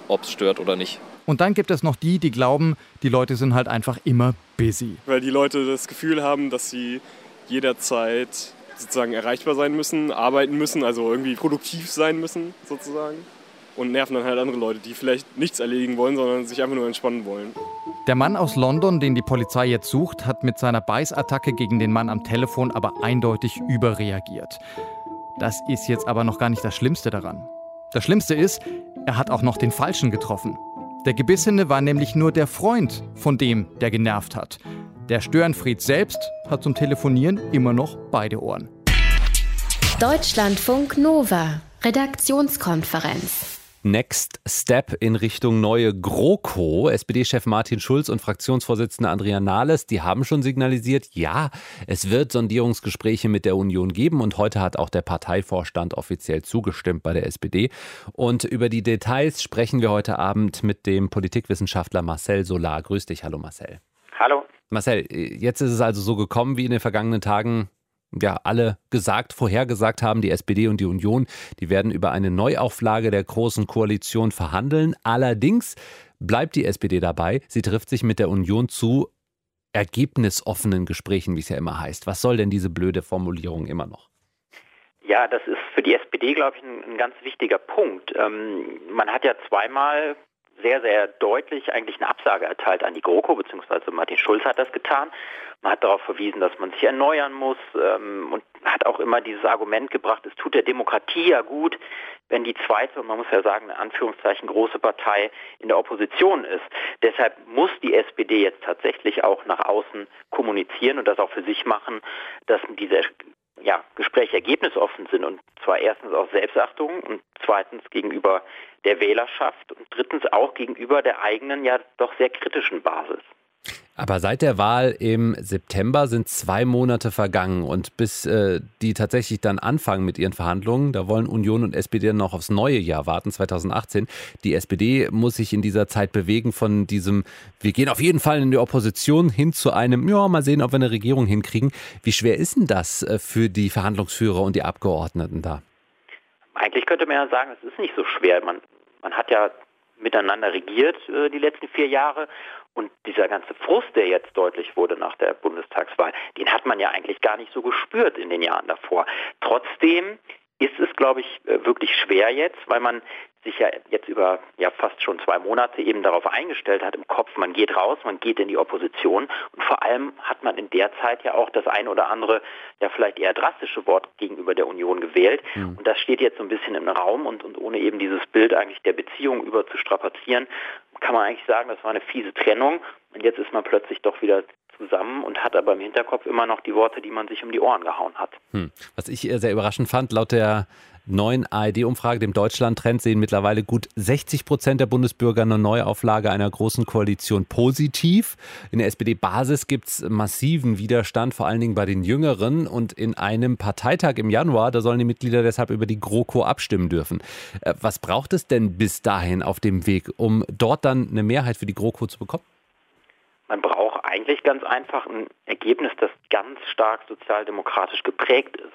ob es stört oder nicht. Und dann gibt es noch die, die glauben, die Leute sind halt einfach immer busy. Weil die Leute das Gefühl haben, dass sie jederzeit sozusagen erreichbar sein müssen, arbeiten müssen, also irgendwie produktiv sein müssen sozusagen. Und nerven dann halt andere Leute, die vielleicht nichts erledigen wollen, sondern sich einfach nur entspannen wollen. Der Mann aus London, den die Polizei jetzt sucht, hat mit seiner Beißattacke gegen den Mann am Telefon aber eindeutig überreagiert. Das ist jetzt aber noch gar nicht das Schlimmste daran. Das Schlimmste ist, er hat auch noch den Falschen getroffen. Der Gebissene war nämlich nur der Freund von dem, der genervt hat. Der Störenfried selbst hat zum Telefonieren immer noch beide Ohren. Deutschlandfunk Nova, Redaktionskonferenz. Next Step in Richtung neue GroKo. SPD-Chef Martin Schulz und Fraktionsvorsitzende Andrea Nahles, die haben schon signalisiert, ja, es wird Sondierungsgespräche mit der Union geben und heute hat auch der Parteivorstand offiziell zugestimmt bei der SPD. Und über die Details sprechen wir heute Abend mit dem Politikwissenschaftler Marcel Solar. Grüß dich, hallo Marcel. Hallo. Marcel, jetzt ist es also so gekommen wie in den vergangenen Tagen ja alle gesagt, vorhergesagt haben, die SPD und die Union, die werden über eine Neuauflage der Großen Koalition verhandeln. Allerdings bleibt die SPD dabei. Sie trifft sich mit der Union zu ergebnisoffenen Gesprächen, wie es ja immer heißt. Was soll denn diese blöde Formulierung immer noch? Ja, das ist für die SPD, glaube ich, ein, ein ganz wichtiger Punkt. Ähm, man hat ja zweimal sehr, sehr deutlich eigentlich eine Absage erteilt an die GroKo, beziehungsweise Martin Schulz hat das getan. Man hat darauf verwiesen, dass man sich erneuern muss ähm, und hat auch immer dieses Argument gebracht, es tut der Demokratie ja gut, wenn die zweite, und man muss ja sagen, in Anführungszeichen große Partei in der Opposition ist. Deshalb muss die SPD jetzt tatsächlich auch nach außen kommunizieren und das auch für sich machen, dass diese ja, Gespräche ergebnisoffen sind und zwar erstens aus Selbstachtung und zweitens gegenüber der Wählerschaft und drittens auch gegenüber der eigenen, ja doch sehr kritischen Basis. Aber seit der Wahl im September sind zwei Monate vergangen und bis äh, die tatsächlich dann anfangen mit ihren Verhandlungen, da wollen Union und SPD noch aufs neue Jahr warten, 2018. Die SPD muss sich in dieser Zeit bewegen von diesem, wir gehen auf jeden Fall in die Opposition hin zu einem, ja, mal sehen, ob wir eine Regierung hinkriegen. Wie schwer ist denn das äh, für die Verhandlungsführer und die Abgeordneten da? Eigentlich könnte man ja sagen, es ist nicht so schwer. Man, man hat ja miteinander regiert äh, die letzten vier Jahre und dieser ganze Frust, der jetzt deutlich wurde nach der Bundestagswahl, den hat man ja eigentlich gar nicht so gespürt in den Jahren davor. Trotzdem ist es, glaube ich, äh, wirklich schwer jetzt, weil man sich ja jetzt über ja fast schon zwei Monate eben darauf eingestellt hat im Kopf, man geht raus, man geht in die Opposition. Und vor allem hat man in der Zeit ja auch das ein oder andere, ja vielleicht eher drastische Wort gegenüber der Union gewählt. Mhm. und das steht jetzt so ein bisschen im Raum und, und ohne eben dieses Bild eigentlich der Beziehung über zu strapazieren, kann man eigentlich sagen, das war eine fiese Trennung. Und jetzt ist man plötzlich doch wieder zusammen und hat aber im Hinterkopf immer noch die Worte, die man sich um die Ohren gehauen hat. Hm. Was ich sehr überraschend fand, laut der neuen ARD-Umfrage, dem Deutschland-Trend, sehen mittlerweile gut 60 Prozent der Bundesbürger eine Neuauflage einer großen Koalition positiv. In der SPD-Basis gibt es massiven Widerstand, vor allen Dingen bei den Jüngeren. Und in einem Parteitag im Januar, da sollen die Mitglieder deshalb über die GroKo abstimmen dürfen. Äh, was braucht es denn bis dahin auf dem Weg, um dort dann eine Mehrheit für die GroKo zu bekommen? Man braucht eigentlich ganz einfach ein Ergebnis, das ganz stark sozialdemokratisch geprägt ist.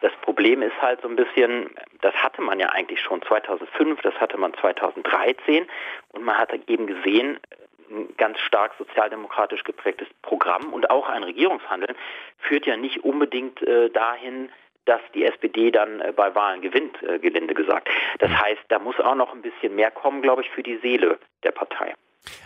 Das Problem ist halt so ein bisschen, das hatte man ja eigentlich schon 2005, das hatte man 2013 und man hat eben gesehen, ein ganz stark sozialdemokratisch geprägtes Programm und auch ein Regierungshandeln führt ja nicht unbedingt äh, dahin, dass die SPD dann äh, bei Wahlen gewinnt, äh, gelinde gesagt. Das heißt, da muss auch noch ein bisschen mehr kommen, glaube ich, für die Seele der Partei.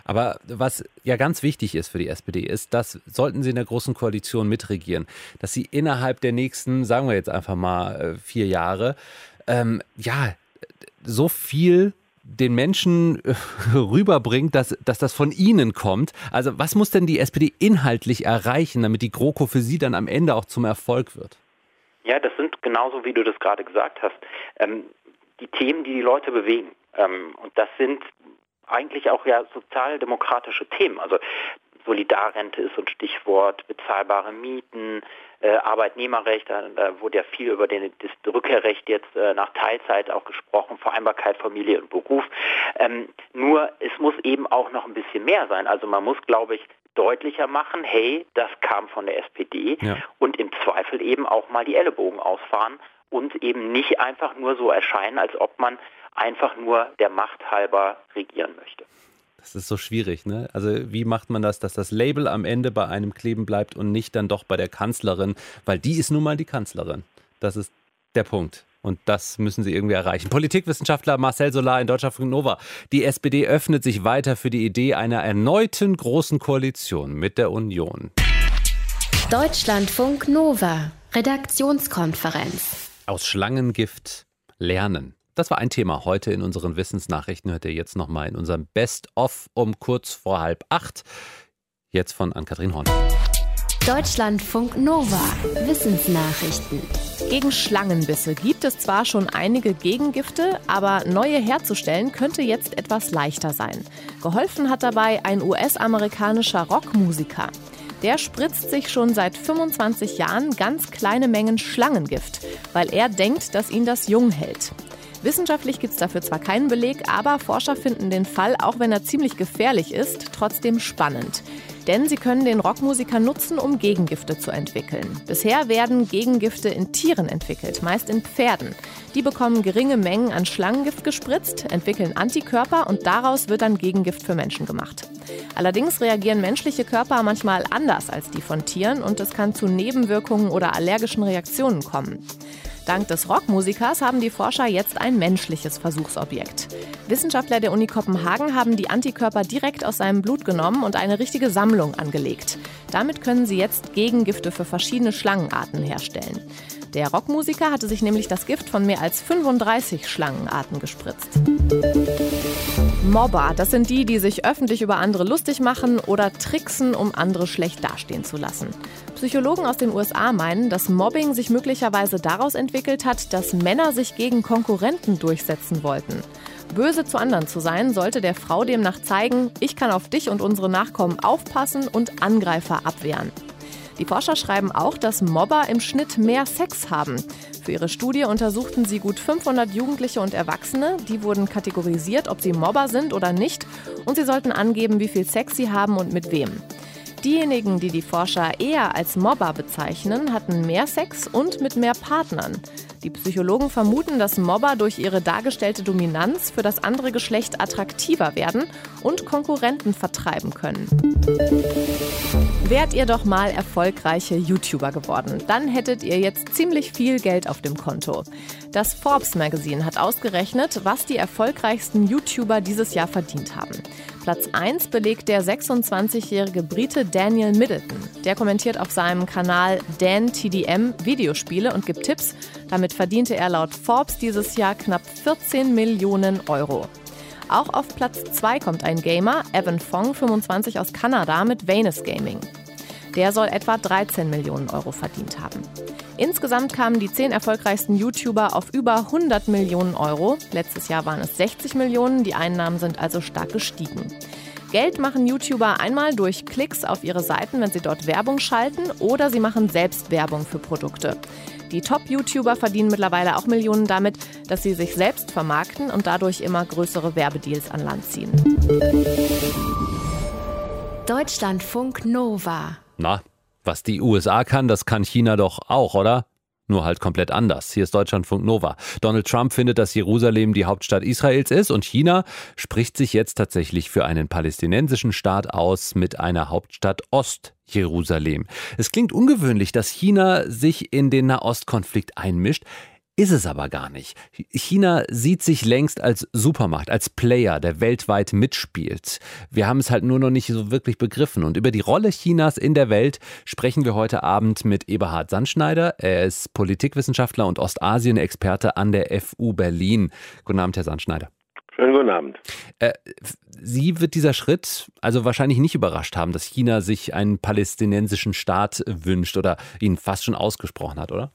Aber was ja ganz wichtig ist für die SPD, ist, dass sollten sie in der großen Koalition mitregieren, dass sie innerhalb der nächsten, sagen wir jetzt einfach mal äh, vier Jahre, ähm, ja, so viel den Menschen äh, rüberbringt, dass, dass das von ihnen kommt. Also was muss denn die SPD inhaltlich erreichen, damit die GroKo für sie dann am Ende auch zum Erfolg wird? Ja, das sind genauso, wie du das gerade gesagt hast, ähm, die Themen, die die Leute bewegen. Ähm, und das sind eigentlich auch ja sozialdemokratische Themen. Also Solidarrente ist so ein Stichwort, bezahlbare Mieten, äh, Arbeitnehmerrecht, da, da, wurde ja viel über den, das Rückkehrrecht jetzt äh, nach Teilzeit auch gesprochen, Vereinbarkeit Familie und Beruf. Ähm, nur es muss eben auch noch ein bisschen mehr sein. Also man muss, glaube ich, deutlicher machen, hey, das kam von der SPD ja. und im Zweifel eben auch mal die Ellenbogen ausfahren und eben nicht einfach nur so erscheinen, als ob man einfach nur der Macht halber regieren möchte. Das ist so schwierig, ne? Also wie macht man das, dass das Label am Ende bei einem kleben bleibt und nicht dann doch bei der Kanzlerin, weil die ist nun mal die Kanzlerin. Das ist der Punkt. Und das müssen sie irgendwie erreichen. Politikwissenschaftler Marcel Solar in Deutschlandfunk Nova. Die SPD öffnet sich weiter für die Idee einer erneuten großen Koalition mit der Union. Deutschlandfunk Nova. Redaktionskonferenz. Aus Schlangengift lernen. Das war ein Thema heute in unseren Wissensnachrichten. Hört ihr jetzt nochmal in unserem Best-of um kurz vor halb acht. Jetzt von Ann-Kathrin Horn. Deutschlandfunk Nova. Wissensnachrichten. Gegen Schlangenbisse gibt es zwar schon einige Gegengifte, aber neue herzustellen könnte jetzt etwas leichter sein. Geholfen hat dabei ein US-amerikanischer Rockmusiker. Der spritzt sich schon seit 25 Jahren ganz kleine Mengen Schlangengift, weil er denkt, dass ihn das jung hält. Wissenschaftlich gibt es dafür zwar keinen Beleg, aber Forscher finden den Fall, auch wenn er ziemlich gefährlich ist, trotzdem spannend. Denn sie können den Rockmusiker nutzen, um Gegengifte zu entwickeln. Bisher werden Gegengifte in Tieren entwickelt, meist in Pferden. Die bekommen geringe Mengen an Schlangengift gespritzt, entwickeln Antikörper und daraus wird dann Gegengift für Menschen gemacht. Allerdings reagieren menschliche Körper manchmal anders als die von Tieren und es kann zu Nebenwirkungen oder allergischen Reaktionen kommen. Dank des Rockmusikers haben die Forscher jetzt ein menschliches Versuchsobjekt. Wissenschaftler der Uni Kopenhagen haben die Antikörper direkt aus seinem Blut genommen und eine richtige Sammlung angelegt. Damit können sie jetzt Gegengifte für verschiedene Schlangenarten herstellen. Der Rockmusiker hatte sich nämlich das Gift von mehr als 35 Schlangenarten gespritzt. Mobber, das sind die, die sich öffentlich über andere lustig machen oder tricksen, um andere schlecht dastehen zu lassen. Psychologen aus den USA meinen, dass Mobbing sich möglicherweise daraus entwickelt hat, dass Männer sich gegen Konkurrenten durchsetzen wollten. Böse zu anderen zu sein, sollte der Frau demnach zeigen, ich kann auf dich und unsere Nachkommen aufpassen und Angreifer abwehren. Die Forscher schreiben auch, dass Mobber im Schnitt mehr Sex haben. Für ihre Studie untersuchten sie gut 500 Jugendliche und Erwachsene. Die wurden kategorisiert, ob sie Mobber sind oder nicht. Und sie sollten angeben, wie viel Sex sie haben und mit wem. Diejenigen, die die Forscher eher als Mobber bezeichnen, hatten mehr Sex und mit mehr Partnern. Die Psychologen vermuten, dass Mobber durch ihre dargestellte Dominanz für das andere Geschlecht attraktiver werden und Konkurrenten vertreiben können. Wärt ihr doch mal erfolgreiche YouTuber geworden, dann hättet ihr jetzt ziemlich viel Geld auf dem Konto. Das Forbes Magazine hat ausgerechnet, was die erfolgreichsten YouTuber dieses Jahr verdient haben. Platz 1 belegt der 26-jährige Brite Daniel Middleton. Der kommentiert auf seinem Kanal Dan TDM Videospiele und gibt Tipps. Damit verdiente er laut Forbes dieses Jahr knapp 14 Millionen Euro. Auch auf Platz 2 kommt ein Gamer, Evan Fong, 25 aus Kanada, mit Venus Gaming. Der soll etwa 13 Millionen Euro verdient haben. Insgesamt kamen die zehn erfolgreichsten YouTuber auf über 100 Millionen Euro. Letztes Jahr waren es 60 Millionen, die Einnahmen sind also stark gestiegen. Geld machen YouTuber einmal durch Klicks auf ihre Seiten, wenn sie dort Werbung schalten, oder sie machen selbst Werbung für Produkte. Die Top-YouTuber verdienen mittlerweile auch Millionen damit, dass sie sich selbst vermarkten und dadurch immer größere Werbedeals an Land ziehen. Deutschlandfunk Nova. Na, was die USA kann, das kann China doch auch, oder? Nur halt komplett anders. Hier ist Deutschlandfunk Nova. Donald Trump findet, dass Jerusalem die Hauptstadt Israels ist und China spricht sich jetzt tatsächlich für einen palästinensischen Staat aus mit einer Hauptstadt Ost-Jerusalem. Es klingt ungewöhnlich, dass China sich in den Nahostkonflikt einmischt. Ist es aber gar nicht. China sieht sich längst als Supermacht, als Player, der weltweit mitspielt. Wir haben es halt nur noch nicht so wirklich begriffen. Und über die Rolle Chinas in der Welt sprechen wir heute Abend mit Eberhard Sandschneider. Er ist Politikwissenschaftler und Ostasien-Experte an der FU Berlin. Guten Abend, Herr Sandschneider. Schönen guten Abend. Äh, Sie wird dieser Schritt also wahrscheinlich nicht überrascht haben, dass China sich einen palästinensischen Staat wünscht oder ihn fast schon ausgesprochen hat, oder?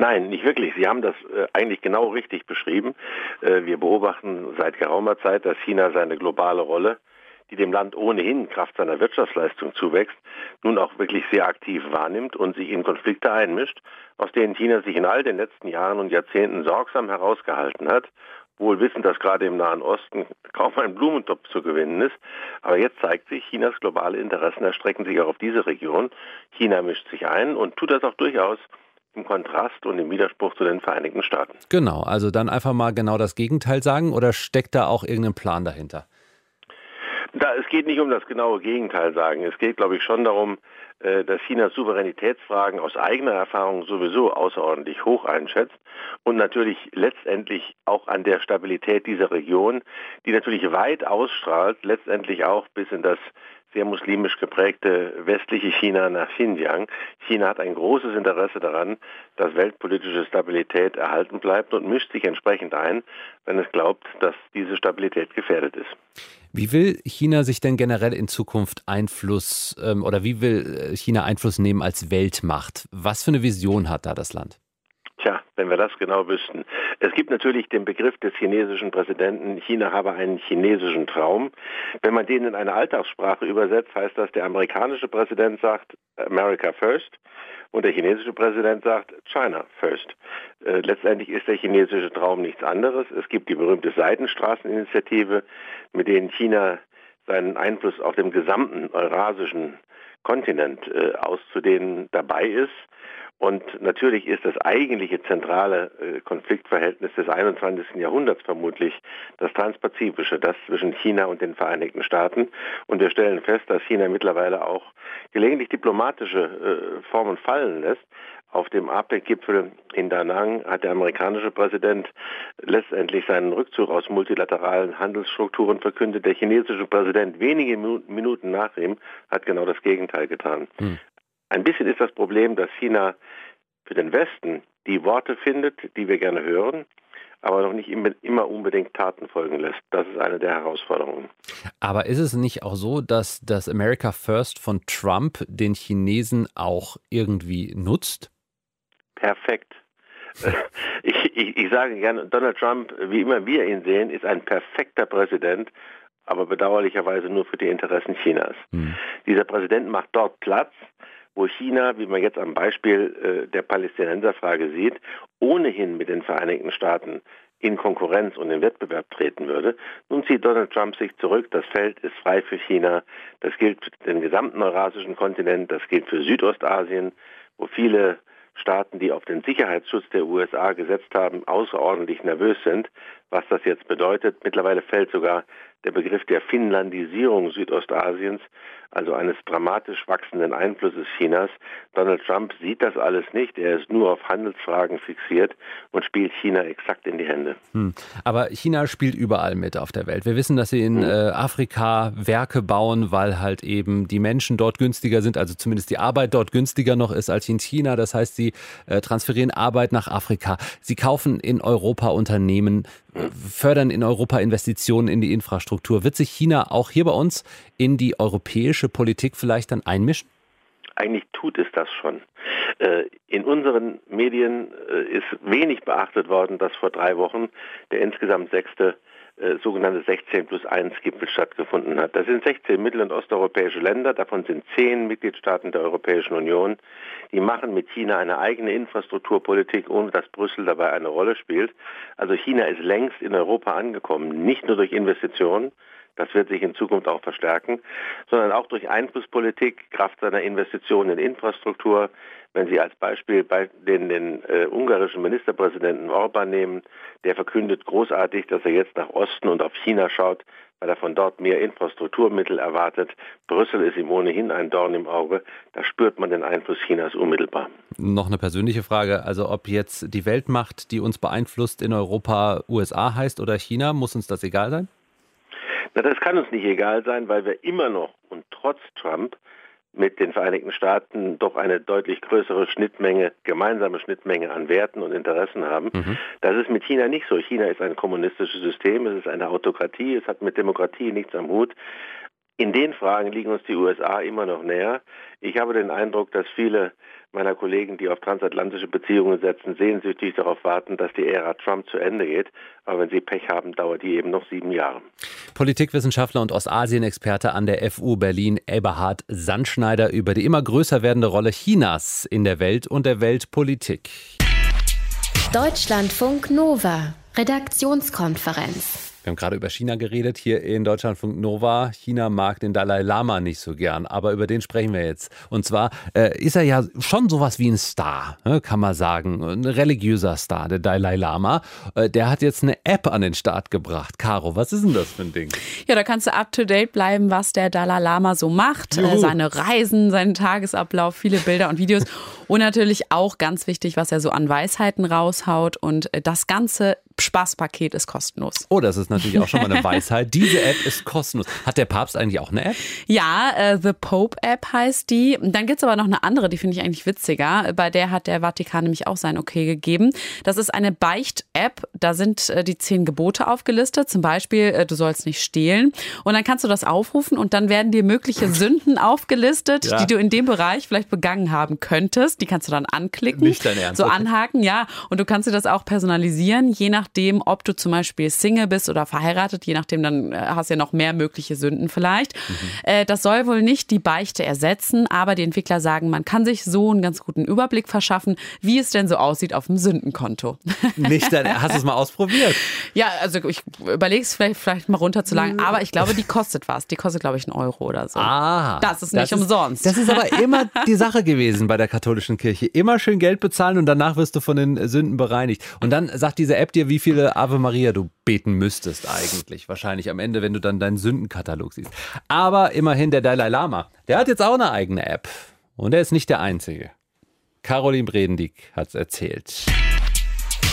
Nein, nicht wirklich. Sie haben das äh, eigentlich genau richtig beschrieben. Äh, wir beobachten seit geraumer Zeit, dass China seine globale Rolle, die dem Land ohnehin Kraft seiner Wirtschaftsleistung zuwächst, nun auch wirklich sehr aktiv wahrnimmt und sich in Konflikte einmischt, aus denen China sich in all den letzten Jahren und Jahrzehnten sorgsam herausgehalten hat wohl wissen, dass gerade im Nahen Osten kaum ein Blumentopf zu gewinnen ist. Aber jetzt zeigt sich, Chinas globale Interessen erstrecken sich auch auf diese Region. China mischt sich ein und tut das auch durchaus im Kontrast und im Widerspruch zu den Vereinigten Staaten. Genau, also dann einfach mal genau das Gegenteil sagen oder steckt da auch irgendein Plan dahinter? Da, es geht nicht um das genaue Gegenteil sagen. Es geht, glaube ich, schon darum, äh, dass China Souveränitätsfragen aus eigener Erfahrung sowieso außerordentlich hoch einschätzt und natürlich letztendlich auch an der Stabilität dieser Region, die natürlich weit ausstrahlt, letztendlich auch bis in das sehr muslimisch geprägte westliche China nach Xinjiang. China hat ein großes Interesse daran, dass weltpolitische Stabilität erhalten bleibt und mischt sich entsprechend ein, wenn es glaubt, dass diese Stabilität gefährdet ist. Wie will China sich denn generell in Zukunft Einfluss ähm, oder wie will China Einfluss nehmen als Weltmacht? Was für eine Vision hat da das Land? Tja, wenn wir das genau wüssten. Es gibt natürlich den Begriff des chinesischen Präsidenten, China habe einen chinesischen Traum. Wenn man den in eine Alltagssprache übersetzt, heißt das, der amerikanische Präsident sagt America First und der chinesische Präsident sagt China First. Äh, letztendlich ist der chinesische Traum nichts anderes. Es gibt die berühmte Seidenstraßeninitiative, mit denen China seinen Einfluss auf dem gesamten eurasischen Kontinent äh, auszudehnen dabei ist. Und natürlich ist das eigentliche zentrale äh, Konfliktverhältnis des 21. Jahrhunderts vermutlich das transpazifische, das zwischen China und den Vereinigten Staaten. Und wir stellen fest, dass China mittlerweile auch gelegentlich diplomatische äh, Formen fallen lässt. Auf dem APEC-Gipfel in Da Nang hat der amerikanische Präsident letztendlich seinen Rückzug aus multilateralen Handelsstrukturen verkündet. Der chinesische Präsident wenige Minuten nach ihm hat genau das Gegenteil getan. Hm. Ein bisschen ist das Problem, dass China für den Westen die Worte findet, die wir gerne hören, aber noch nicht immer unbedingt Taten folgen lässt. Das ist eine der Herausforderungen. Aber ist es nicht auch so, dass das America First von Trump den Chinesen auch irgendwie nutzt? Perfekt. Ich, ich, ich, sage gerne, Donald Trump, wie immer wir ihn sehen, ist ein perfekter Präsident, aber bedauerlicherweise nur für die Interessen Chinas. Hm. Dieser Präsident macht dort Platz, wo China, wie man jetzt am Beispiel äh, der Palästinenserfrage sieht, ohnehin mit den Vereinigten Staaten in Konkurrenz und in Wettbewerb treten würde. Nun zieht Donald Trump sich zurück. Das Feld ist frei für China. Das gilt für den gesamten eurasischen Kontinent. Das gilt für Südostasien, wo viele Staaten, die auf den Sicherheitsschutz der USA gesetzt haben, außerordentlich nervös sind, was das jetzt bedeutet. Mittlerweile fällt sogar der Begriff der Finnlandisierung Südostasiens, also eines dramatisch wachsenden Einflusses Chinas. Donald Trump sieht das alles nicht. Er ist nur auf Handelsfragen fixiert und spielt China exakt in die Hände. Hm. Aber China spielt überall mit auf der Welt. Wir wissen, dass sie in hm. äh, Afrika Werke bauen, weil halt eben die Menschen dort günstiger sind, also zumindest die Arbeit dort günstiger noch ist als in China. Das heißt, sie äh, transferieren Arbeit nach Afrika. Sie kaufen in Europa Unternehmen fördern in Europa Investitionen in die Infrastruktur. Wird sich China auch hier bei uns in die europäische Politik vielleicht dann einmischen? Eigentlich tut es das schon. Äh, in unseren Medien äh, ist wenig beachtet worden, dass vor drei Wochen der insgesamt sechste äh, sogenannte 16 plus 1 Gipfel stattgefunden hat. Das sind 16 mittel- und osteuropäische Länder, davon sind 10 Mitgliedstaaten der Europäischen Union. Die machen mit China eine eigene Infrastrukturpolitik, ohne dass Brüssel dabei eine Rolle spielt. Also China ist längst in Europa angekommen, nicht nur durch Investitionen, das wird sich in Zukunft auch verstärken, sondern auch durch Einflusspolitik, Kraft seiner Investitionen in Infrastruktur. Wenn Sie als Beispiel bei den, den äh, ungarischen Ministerpräsidenten Orban nehmen, der verkündet großartig, dass er jetzt nach Osten und auf China schaut, weil er von dort mehr Infrastrukturmittel erwartet. Brüssel ist ihm ohnehin ein Dorn im Auge. Da spürt man den Einfluss Chinas unmittelbar. Noch eine persönliche Frage. Also ob jetzt die Weltmacht, die uns beeinflusst in Europa, USA heißt oder China, muss uns das egal sein? Na, das kann uns nicht egal sein, weil wir immer noch und trotz Trump mit den Vereinigten Staaten doch eine deutlich größere Schnittmenge, gemeinsame Schnittmenge an Werten und Interessen haben. Mhm. Das ist mit China nicht so. China ist ein kommunistisches System, es ist eine Autokratie, es hat mit Demokratie nichts am Hut. In den Fragen liegen uns die USA immer noch näher. Ich habe den Eindruck, dass viele meiner Kollegen, die auf transatlantische Beziehungen setzen, sehnsüchtig darauf warten, dass die Ära Trump zu Ende geht. Aber wenn sie Pech haben, dauert die eben noch sieben Jahre. Politikwissenschaftler und Ostasien-Experte an der FU Berlin, Eberhard Sandschneider, über die immer größer werdende Rolle Chinas in der Welt und der Weltpolitik. Deutschlandfunk Nova, Redaktionskonferenz. Wir haben gerade über China geredet, hier in Deutschlandfunk Nova. China mag den Dalai Lama nicht so gern, aber über den sprechen wir jetzt. Und zwar äh, ist er ja schon sowas wie ein Star, ne, kann man sagen. Ein religiöser Star, der Dalai Lama. Äh, der hat jetzt eine App an den Start gebracht. Caro, was ist denn das für ein Ding? Ja, da kannst du up to date bleiben, was der Dalai Lama so macht. Äh, seine Reisen, seinen Tagesablauf, viele Bilder und Videos. Und natürlich auch ganz wichtig, was er so an Weisheiten raushaut. Und äh, das Ganze Spaßpaket ist kostenlos. Oh, das ist natürlich auch schon mal eine Weisheit. Diese App ist kostenlos. Hat der Papst eigentlich auch eine App? Ja, äh, The Pope App heißt die. Dann gibt es aber noch eine andere, die finde ich eigentlich witziger. Bei der hat der Vatikan nämlich auch sein Okay gegeben. Das ist eine Beicht-App. Da sind äh, die zehn Gebote aufgelistet. Zum Beispiel, äh, du sollst nicht stehlen. Und dann kannst du das aufrufen und dann werden dir mögliche Sünden aufgelistet, ja. die du in dem Bereich vielleicht begangen haben könntest. Die kannst du dann anklicken. Nicht dein Ernst. So anhaken, ja. Und du kannst dir das auch personalisieren, je nach nachdem, ob du zum Beispiel Single bist oder verheiratet, je nachdem, dann äh, hast du ja noch mehr mögliche Sünden vielleicht. Mhm. Äh, das soll wohl nicht die Beichte ersetzen, aber die Entwickler sagen, man kann sich so einen ganz guten Überblick verschaffen, wie es denn so aussieht auf dem Sündenkonto. Nicht, hast du es mal ausprobiert? Ja, also ich überlege es vielleicht, vielleicht mal runterzulagen, mhm. aber ich glaube, die kostet was. Die kostet, glaube ich, einen Euro oder so. Ah, das ist nicht das umsonst. das ist aber immer die Sache gewesen bei der katholischen Kirche. Immer schön Geld bezahlen und danach wirst du von den Sünden bereinigt. Und dann sagt diese App dir, wie viele Ave Maria du beten müsstest eigentlich. Wahrscheinlich am Ende, wenn du dann deinen Sündenkatalog siehst. Aber immerhin der Dalai Lama, der hat jetzt auch eine eigene App. Und er ist nicht der Einzige. Caroline Bredendieck hat es erzählt.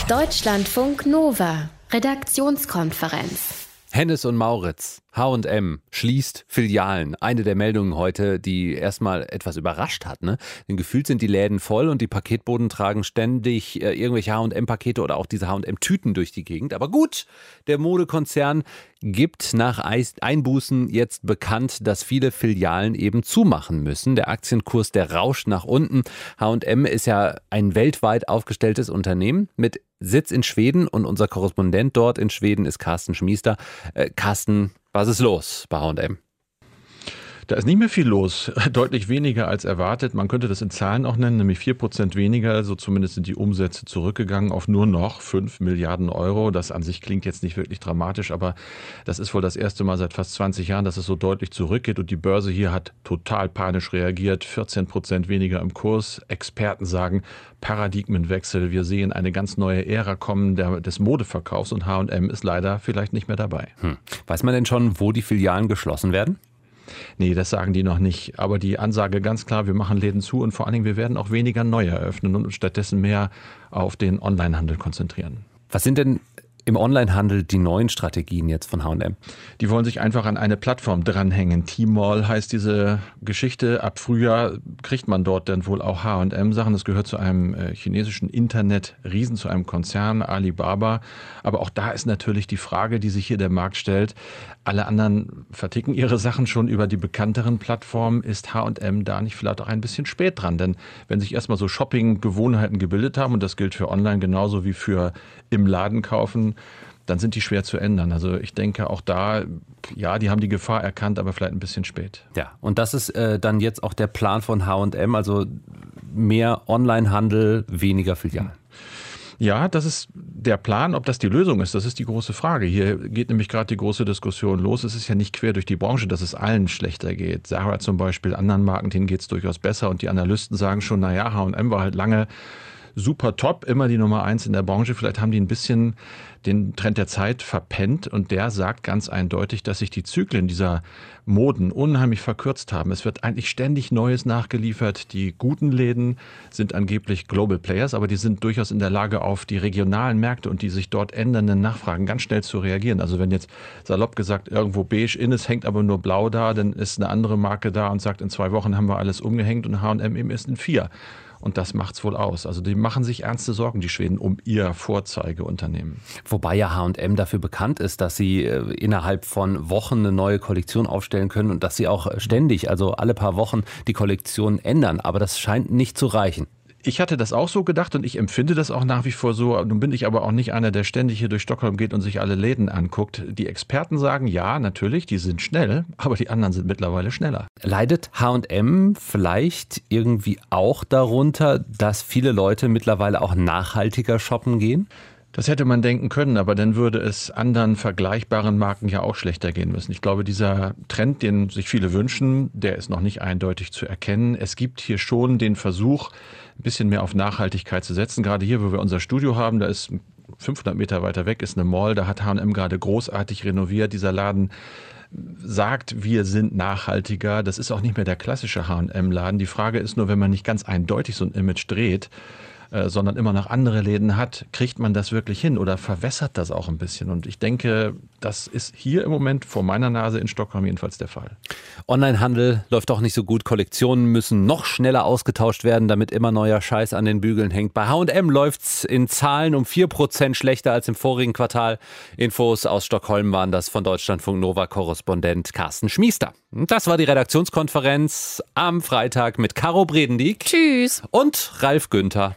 Deutschlandfunk Nova, Redaktionskonferenz. Hennes und Mauritz, H&M schließt Filialen. Eine der Meldungen heute, die erstmal etwas überrascht hat. Ne? Denn gefühlt sind die Läden voll und die Paketboden tragen ständig äh, irgendwelche H&M-Pakete oder auch diese H&M-Tüten durch die Gegend. Aber gut, der Modekonzern gibt nach Einbußen jetzt bekannt, dass viele Filialen eben zumachen müssen. Der Aktienkurs, der rauscht nach unten. H&M ist ja ein weltweit aufgestelltes Unternehmen mit Sitz in Schweden und unser Korrespondent dort in Schweden ist Carsten Schmiester. Äh, Carsten, was ist los bei H&M? Da ist nicht mehr viel los, deutlich weniger als erwartet. Man könnte das in Zahlen auch nennen, nämlich vier Prozent weniger. So also zumindest sind die Umsätze zurückgegangen auf nur noch fünf Milliarden Euro. Das an sich klingt jetzt nicht wirklich dramatisch, aber das ist wohl das erste Mal seit fast 20 Jahren, dass es so deutlich zurückgeht. Und die Börse hier hat total panisch reagiert. 14 Prozent weniger im Kurs. Experten sagen Paradigmenwechsel. Wir sehen eine ganz neue Ära kommen der, des Modeverkaufs und H&M ist leider vielleicht nicht mehr dabei. Hm. Weiß man denn schon, wo die Filialen geschlossen werden? Nee, das sagen die noch nicht. Aber die Ansage ganz klar, wir machen Läden zu und vor allen Dingen, wir werden auch weniger neu eröffnen und stattdessen mehr auf den Onlinehandel konzentrieren. Was sind denn im Onlinehandel die neuen Strategien jetzt von H&M? Die wollen sich einfach an eine Plattform dranhängen. Tmall heißt diese Geschichte. Ab Frühjahr kriegt man dort dann wohl auch H&M-Sachen. Das gehört zu einem äh, chinesischen Internet-Riesen, zu einem Konzern, Alibaba. Aber auch da ist natürlich die Frage, die sich hier der Markt stellt. Alle anderen verticken ihre Sachen schon über die bekannteren Plattformen. Ist H&M da nicht vielleicht auch ein bisschen spät dran? Denn wenn sich erstmal so Shopping-Gewohnheiten gebildet haben, und das gilt für online genauso wie für im Laden kaufen, dann sind die schwer zu ändern. Also ich denke auch da, ja, die haben die Gefahr erkannt, aber vielleicht ein bisschen spät. Ja, und das ist äh, dann jetzt auch der Plan von H&M, also mehr Onlinehandel, weniger Filialen. Ja, das ist der Plan. Ob das die Lösung ist, das ist die große Frage. Hier geht nämlich gerade die große Diskussion los. Es ist ja nicht quer durch die Branche, dass es allen schlechter geht. Sarah zum Beispiel, anderen Marken, denen geht es durchaus besser. Und die Analysten sagen schon, naja, H&M war halt lange super top, immer die Nummer eins in der Branche. Vielleicht haben die ein bisschen den Trend der Zeit verpennt und der sagt ganz eindeutig, dass sich die Zyklen dieser Moden unheimlich verkürzt haben. Es wird eigentlich ständig Neues nachgeliefert. Die guten Läden sind angeblich Global Players, aber die sind durchaus in der Lage, auf die regionalen Märkte und die sich dort ändernden Nachfragen ganz schnell zu reagieren. Also wenn jetzt salopp gesagt irgendwo beige in ist, hängt aber nur blau da, dann ist eine andere Marke da und sagt, in zwei Wochen haben wir alles umgehängt und H&M eben ist in vier. Und das macht es wohl aus. Also die machen sich ernste Sorgen, die Schweden, um ihr Vorzeigeunternehmen. Wobei ja H&M dafür bekannt ist, dass sie äh, innerhalb von Wochen eine neue Kollektion aufstellen können und dass sie auch ständig, also alle paar Wochen, die Kollektion ändern. Aber das scheint nicht zu reichen. Ich hatte das auch so gedacht und ich empfinde das auch nach wie vor so. Nun bin ich aber auch nicht einer, der ständig hier durch Stockholm geht und sich alle Läden anguckt. Die Experten sagen, ja, natürlich, die sind schnell, aber die anderen sind mittlerweile schneller. Leidet HM vielleicht irgendwie auch darunter, dass viele Leute mittlerweile auch nachhaltiger shoppen gehen? Das hätte man denken können, aber dann würde es anderen vergleichbaren Marken ja auch schlechter gehen müssen. Ich glaube, dieser Trend, den sich viele wünschen, der ist noch nicht eindeutig zu erkennen. Es gibt hier schon den Versuch, ein bisschen mehr auf Nachhaltigkeit zu setzen. Gerade hier, wo wir unser Studio haben, da ist 500 Meter weiter weg ist eine Mall, da hat H&M gerade großartig renoviert. Dieser Laden sagt, wir sind nachhaltiger. Das ist auch nicht mehr der klassische H&M-Laden. Die Frage ist nur, wenn man nicht ganz eindeutig so ein Image dreht, äh, sondern immer noch andere Läden hat, kriegt man das wirklich hin oder verwässert das auch ein bisschen? Und ich denke, das ist hier im Moment vor meiner Nase in Stockholm jedenfalls der Fall. Onlinehandel läuft auch nicht so gut. Kollektionen müssen noch schneller ausgetauscht werden, damit immer neuer Scheiß an den Bügeln hängt. Bei H&M läuft es in Zahlen um 4% schlechter als im vorigen Quartal. Infos aus Stockholm waren das von Deutschlandfunk Nova-Korrespondent Carsten Schmiester. Das war die Redaktionskonferenz am Freitag mit Caro Bredendieck. Tschüss. Und Ralf Günther.